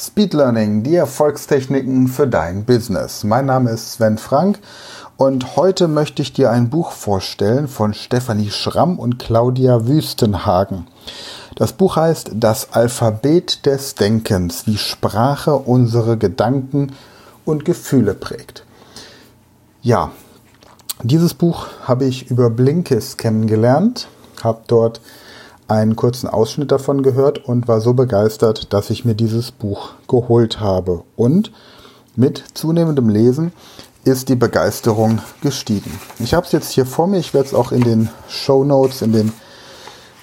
Speed Learning, die Erfolgstechniken für dein Business. Mein Name ist Sven Frank und heute möchte ich dir ein Buch vorstellen von Stefanie Schramm und Claudia Wüstenhagen. Das Buch heißt Das Alphabet des Denkens, wie Sprache unsere Gedanken und Gefühle prägt. Ja, dieses Buch habe ich über Blinkist kennengelernt, habe dort einen kurzen Ausschnitt davon gehört und war so begeistert, dass ich mir dieses Buch geholt habe. Und mit zunehmendem Lesen ist die Begeisterung gestiegen. Ich habe es jetzt hier vor mir, ich werde es auch in den Show Notes, in den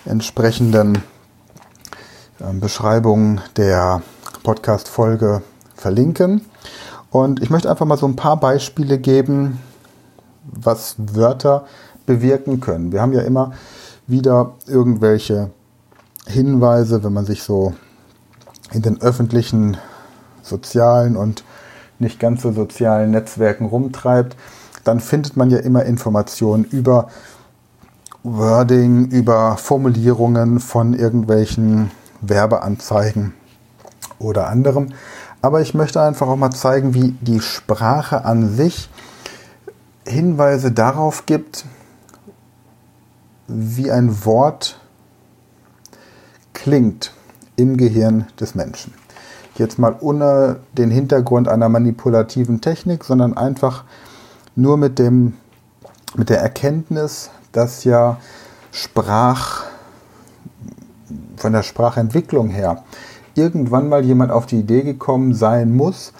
entsprechenden äh, Beschreibungen der Podcast-Folge verlinken. Und ich möchte einfach mal so ein paar Beispiele geben, was Wörter bewirken können. Wir haben ja immer wieder irgendwelche Hinweise, wenn man sich so in den öffentlichen sozialen und nicht ganz so sozialen Netzwerken rumtreibt, dann findet man ja immer Informationen über Wording, über Formulierungen von irgendwelchen Werbeanzeigen oder anderem. Aber ich möchte einfach auch mal zeigen, wie die Sprache an sich Hinweise darauf gibt, wie ein Wort klingt im Gehirn des Menschen. Jetzt mal ohne den Hintergrund einer manipulativen Technik, sondern einfach nur mit, dem, mit der Erkenntnis, dass ja Sprach, von der Sprachentwicklung her, irgendwann mal jemand auf die Idee gekommen sein muss,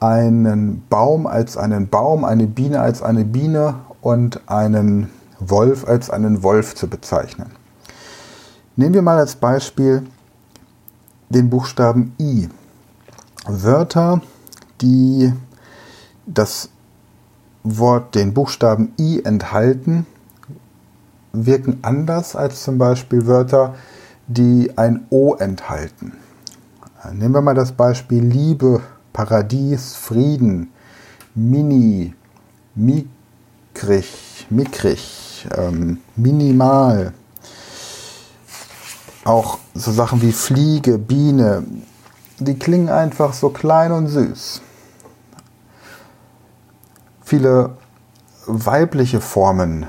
einen Baum als einen Baum, eine Biene als eine Biene und einen Wolf als einen Wolf zu bezeichnen. Nehmen wir mal als Beispiel den Buchstaben I. Wörter, die das Wort, den Buchstaben I enthalten, wirken anders als zum Beispiel Wörter, die ein O enthalten. Nehmen wir mal das Beispiel Liebe, Paradies, Frieden, Mini, Mickrig, Ähm, minimal. Auch so Sachen wie Fliege, Biene, die klingen einfach so klein und süß. Viele weibliche Formen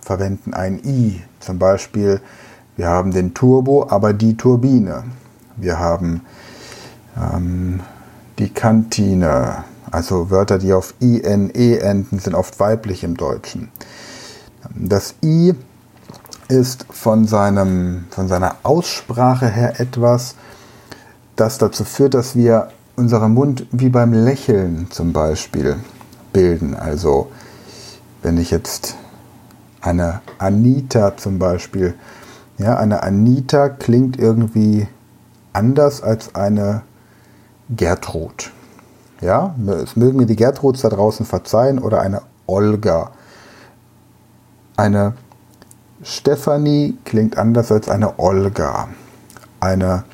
verwenden ein i. Zum Beispiel, wir haben den Turbo, aber die Turbine. Wir haben ähm, die Kantine. Also Wörter, die auf INE enden, sind oft weiblich im Deutschen. Das I ist von, seinem, von seiner Aussprache her etwas, das dazu führt, dass wir unseren Mund wie beim Lächeln zum Beispiel bilden. Also wenn ich jetzt eine Anita zum Beispiel, ja, eine Anita klingt irgendwie anders als eine Gertrud. Ja, es mögen mir die Gertruds da draußen verzeihen oder eine Olga eine Stefanie klingt anders als eine Olga. Eine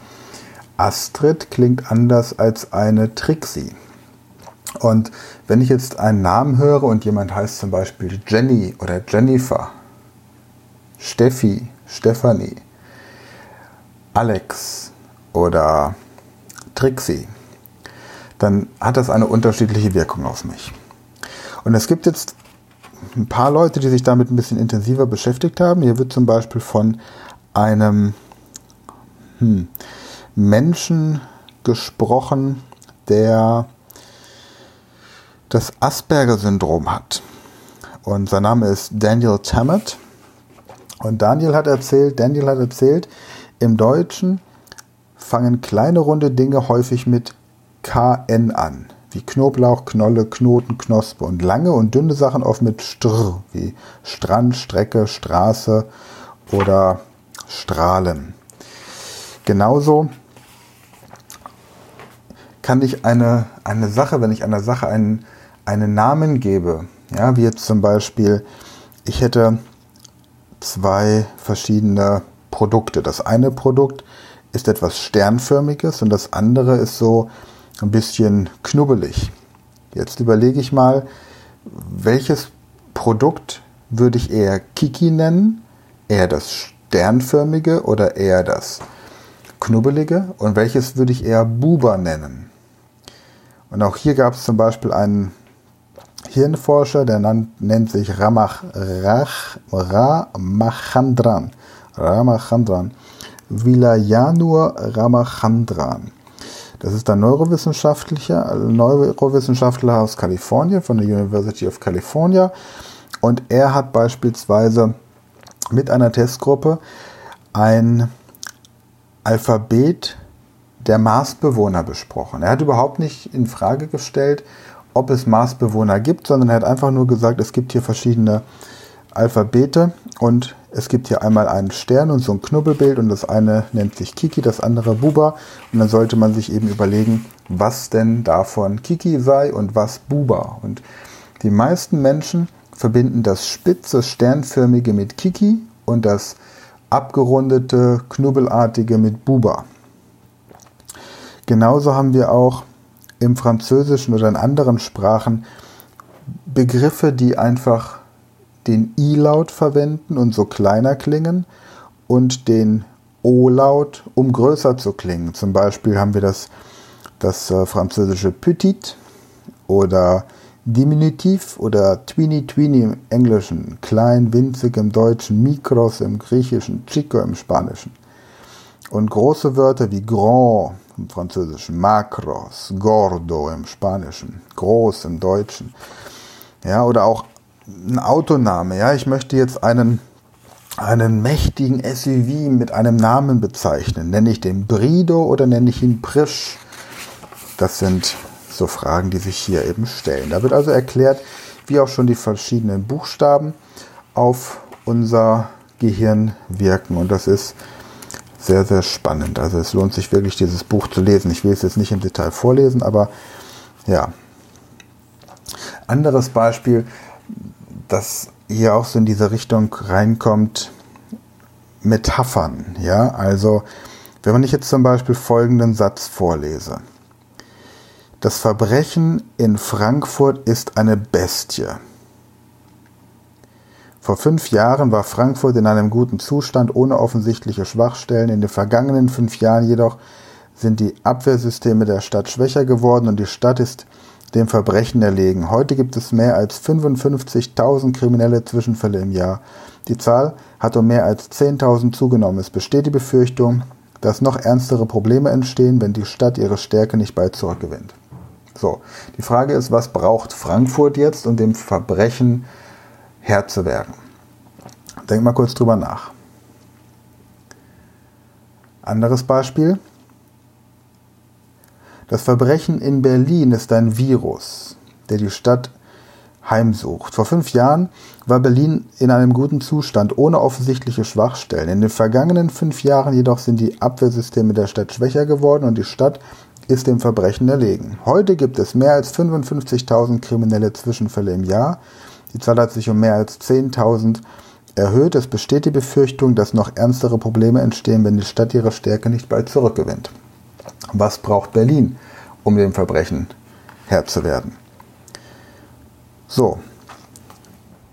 Astrid klingt anders als eine Trixie. Und wenn ich jetzt einen Namen höre und jemand heißt zum Beispiel Jenny oder Jennifer, Steffi, Stefanie, Alex oder Trixie, dann hat das eine unterschiedliche Wirkung auf mich. Und es gibt jetzt ein paar Leute, die sich damit ein bisschen intensiver beschäftigt haben. Hier wird zum Beispiel von einem hm, Menschen gesprochen, der das Asperger-Syndrom hat. Und sein Name ist Daniel Tammet. Und Daniel hat erzählt, Daniel hat erzählt, im Deutschen fangen kleine runde Dinge häufig mit KN an wie Knoblauch, Knolle, Knoten, Knospe und lange und dünne Sachen oft mit Str, wie Strand, Strecke, Straße oder Strahlen. Genauso kann ich eine, eine Sache, wenn ich einer Sache einen, einen Namen gebe, ja, wie jetzt zum Beispiel, ich hätte zwei verschiedene Produkte. Das eine Produkt ist etwas Sternförmiges und das andere ist so ein bisschen knubbelig. Jetzt überlege ich mal, welches Produkt würde ich eher Kiki nennen? Eher das sternförmige oder eher das knubbelige und welches würde ich eher Buber nennen. Und auch hier gab es zum Beispiel einen Hirnforscher, der nennt sich Ramach, Rach, Ramachandran. Ramachandran. Vilayanur Ramachandran. Das ist ein Neurowissenschaftler, Neurowissenschaftler aus Kalifornien, von der University of California. Und er hat beispielsweise mit einer Testgruppe ein Alphabet der Marsbewohner besprochen. Er hat überhaupt nicht in Frage gestellt, ob es Marsbewohner gibt, sondern er hat einfach nur gesagt, es gibt hier verschiedene Alphabete und es gibt hier einmal einen Stern und so ein Knubbelbild und das eine nennt sich Kiki, das andere Buba und dann sollte man sich eben überlegen, was denn davon Kiki sei und was Buba. Und die meisten Menschen verbinden das spitze Sternförmige mit Kiki und das abgerundete Knubbelartige mit Buba. Genauso haben wir auch im Französischen oder in anderen Sprachen Begriffe, die einfach den I-Laut verwenden und so kleiner klingen und den O-Laut, um größer zu klingen. Zum Beispiel haben wir das, das äh, französische Petit oder Diminutiv oder Tweeny Tweeny im Englischen, klein, winzig im Deutschen, Mikros im Griechischen, Chico im Spanischen. Und große Wörter wie Grand im Französischen, Macros, Gordo im Spanischen, groß im Deutschen. Ja, oder auch ein Autoname. Ja, ich möchte jetzt einen, einen mächtigen SUV mit einem Namen bezeichnen. Nenne ich den Brido oder nenne ich ihn Prisch? Das sind so Fragen, die sich hier eben stellen. Da wird also erklärt, wie auch schon die verschiedenen Buchstaben auf unser Gehirn wirken. Und das ist sehr, sehr spannend. Also es lohnt sich wirklich, dieses Buch zu lesen. Ich will es jetzt nicht im Detail vorlesen, aber ja. Anderes Beispiel, das hier auch so in diese Richtung reinkommt, Metaphern. Ja, also wenn man ich jetzt zum Beispiel folgenden Satz vorlese. Das Verbrechen in Frankfurt ist eine Bestie. Vor fünf Jahren war Frankfurt in einem guten Zustand ohne offensichtliche Schwachstellen. In den vergangenen fünf Jahren jedoch sind die Abwehrsysteme der Stadt schwächer geworden und die Stadt ist dem Verbrechen erlegen. Heute gibt es mehr als 55.000 kriminelle Zwischenfälle im Jahr. Die Zahl hat um mehr als 10.000 zugenommen. Es besteht die Befürchtung, dass noch ernstere Probleme entstehen, wenn die Stadt ihre Stärke nicht bald zurückgewinnt. So, die Frage ist, was braucht Frankfurt jetzt, um dem Verbrechen Herr zu werden? Denk mal kurz drüber nach. Anderes Beispiel. Das Verbrechen in Berlin ist ein Virus, der die Stadt heimsucht. Vor fünf Jahren war Berlin in einem guten Zustand, ohne offensichtliche Schwachstellen. In den vergangenen fünf Jahren jedoch sind die Abwehrsysteme der Stadt schwächer geworden und die Stadt ist dem Verbrechen erlegen. Heute gibt es mehr als 55.000 kriminelle Zwischenfälle im Jahr. Die Zahl hat sich um mehr als 10.000 erhöht. Es besteht die Befürchtung, dass noch ernstere Probleme entstehen, wenn die Stadt ihre Stärke nicht bald zurückgewinnt. Was braucht Berlin, um dem Verbrechen Herr zu werden? So,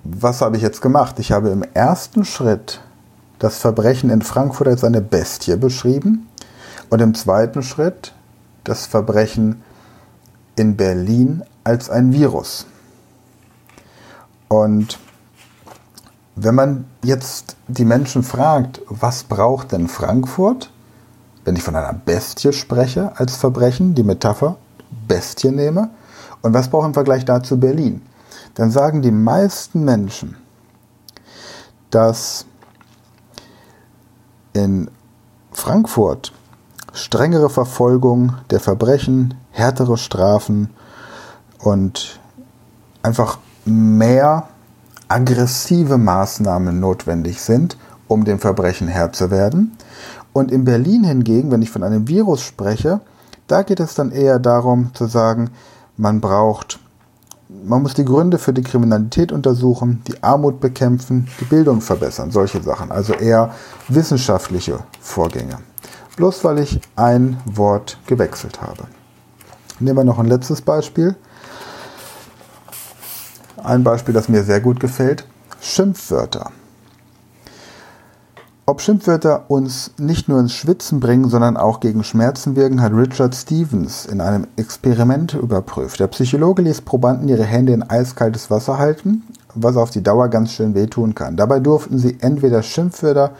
was habe ich jetzt gemacht? Ich habe im ersten Schritt das Verbrechen in Frankfurt als eine Bestie beschrieben und im zweiten Schritt das Verbrechen in Berlin als ein Virus. Und wenn man jetzt die Menschen fragt, was braucht denn Frankfurt, wenn ich von einer Bestie spreche als Verbrechen, die Metapher Bestie nehme, und was braucht im Vergleich dazu Berlin, dann sagen die meisten Menschen, dass in Frankfurt strengere Verfolgung der Verbrechen, härtere Strafen und einfach mehr aggressive Maßnahmen notwendig sind, um dem Verbrechen Herr zu werden. Und in Berlin hingegen, wenn ich von einem Virus spreche, da geht es dann eher darum zu sagen, man braucht, man muss die Gründe für die Kriminalität untersuchen, die Armut bekämpfen, die Bildung verbessern, solche Sachen. Also eher wissenschaftliche Vorgänge bloß weil ich ein Wort gewechselt habe. Nehmen wir noch ein letztes Beispiel. Ein Beispiel, das mir sehr gut gefällt. Schimpfwörter. Ob Schimpfwörter uns nicht nur ins Schwitzen bringen, sondern auch gegen Schmerzen wirken, hat Richard Stevens in einem Experiment überprüft. Der Psychologe ließ Probanden ihre Hände in eiskaltes Wasser halten, was auf die Dauer ganz schön wehtun kann. Dabei durften sie entweder Schimpfwörter,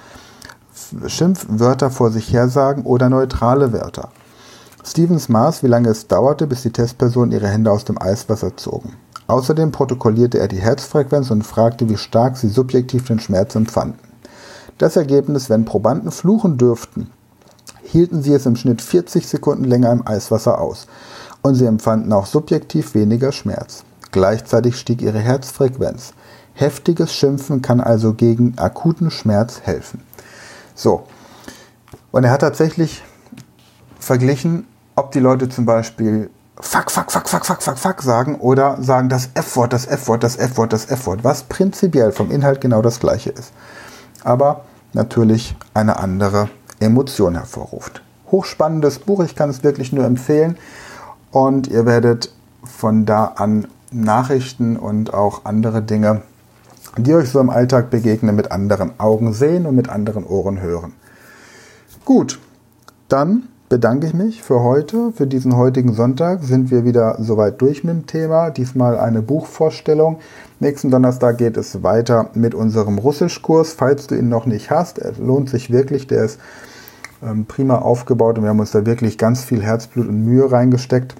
Schimpfwörter vor sich hersagen oder neutrale Wörter. Stevens maß, wie lange es dauerte, bis die Testpersonen ihre Hände aus dem Eiswasser zogen. Außerdem protokollierte er die Herzfrequenz und fragte, wie stark sie subjektiv den Schmerz empfanden. Das Ergebnis, wenn Probanden fluchen dürften, hielten sie es im Schnitt 40 Sekunden länger im Eiswasser aus und sie empfanden auch subjektiv weniger Schmerz. Gleichzeitig stieg ihre Herzfrequenz. Heftiges Schimpfen kann also gegen akuten Schmerz helfen. So. Und er hat tatsächlich verglichen, ob die Leute zum Beispiel fuck, fuck, fuck, fuck, fuck, fuck, fuck sagen oder sagen das F-Wort, das F-Wort, das F-Wort, das F-Wort, was prinzipiell vom Inhalt genau das gleiche ist. Aber natürlich eine andere Emotion hervorruft. Hochspannendes Buch, ich kann es wirklich nur empfehlen und ihr werdet von da an Nachrichten und auch andere Dinge, die euch so im Alltag begegnen, mit anderen Augen sehen und mit anderen Ohren hören. Gut, dann bedanke ich mich für heute. Für diesen heutigen Sonntag sind wir wieder soweit durch mit dem Thema. Diesmal eine Buchvorstellung. Nächsten Donnerstag geht es weiter mit unserem Russischkurs. Falls du ihn noch nicht hast, er lohnt sich wirklich. Der ist ähm, prima aufgebaut und wir haben uns da wirklich ganz viel Herzblut und Mühe reingesteckt,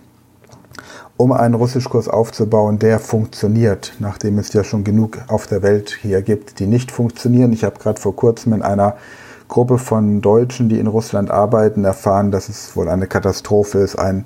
um einen Russischkurs aufzubauen, der funktioniert, nachdem es ja schon genug auf der Welt hier gibt, die nicht funktionieren. Ich habe gerade vor kurzem in einer Gruppe von Deutschen, die in Russland arbeiten, erfahren, dass es wohl eine Katastrophe ist, einen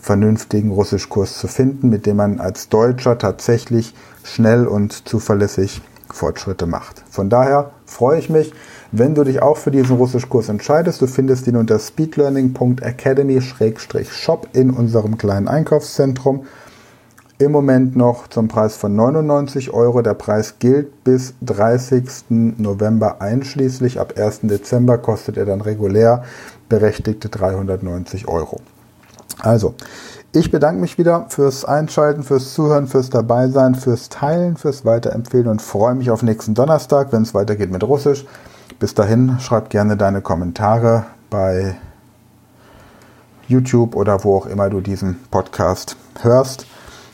vernünftigen Russischkurs zu finden, mit dem man als Deutscher tatsächlich schnell und zuverlässig Fortschritte macht. Von daher freue ich mich, wenn du dich auch für diesen Russischkurs entscheidest. Du findest ihn unter speedlearning.academy-shop in unserem kleinen Einkaufszentrum im Moment noch zum Preis von 99 Euro. Der Preis gilt bis 30. November einschließlich. Ab 1. Dezember kostet er dann regulär berechtigte 390 Euro. Also, ich bedanke mich wieder fürs Einschalten, fürs Zuhören, fürs Dabeisein, fürs Teilen, fürs Weiterempfehlen und freue mich auf nächsten Donnerstag, wenn es weitergeht mit Russisch. Bis dahin, schreib gerne deine Kommentare bei YouTube oder wo auch immer du diesen Podcast hörst.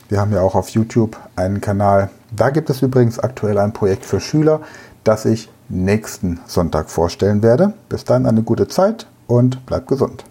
Wir haben ja auch auf YouTube einen Kanal. Da gibt es übrigens aktuell ein Projekt für Schüler, das ich nächsten Sonntag vorstellen werde. Bis dann eine gute Zeit und bleib gesund.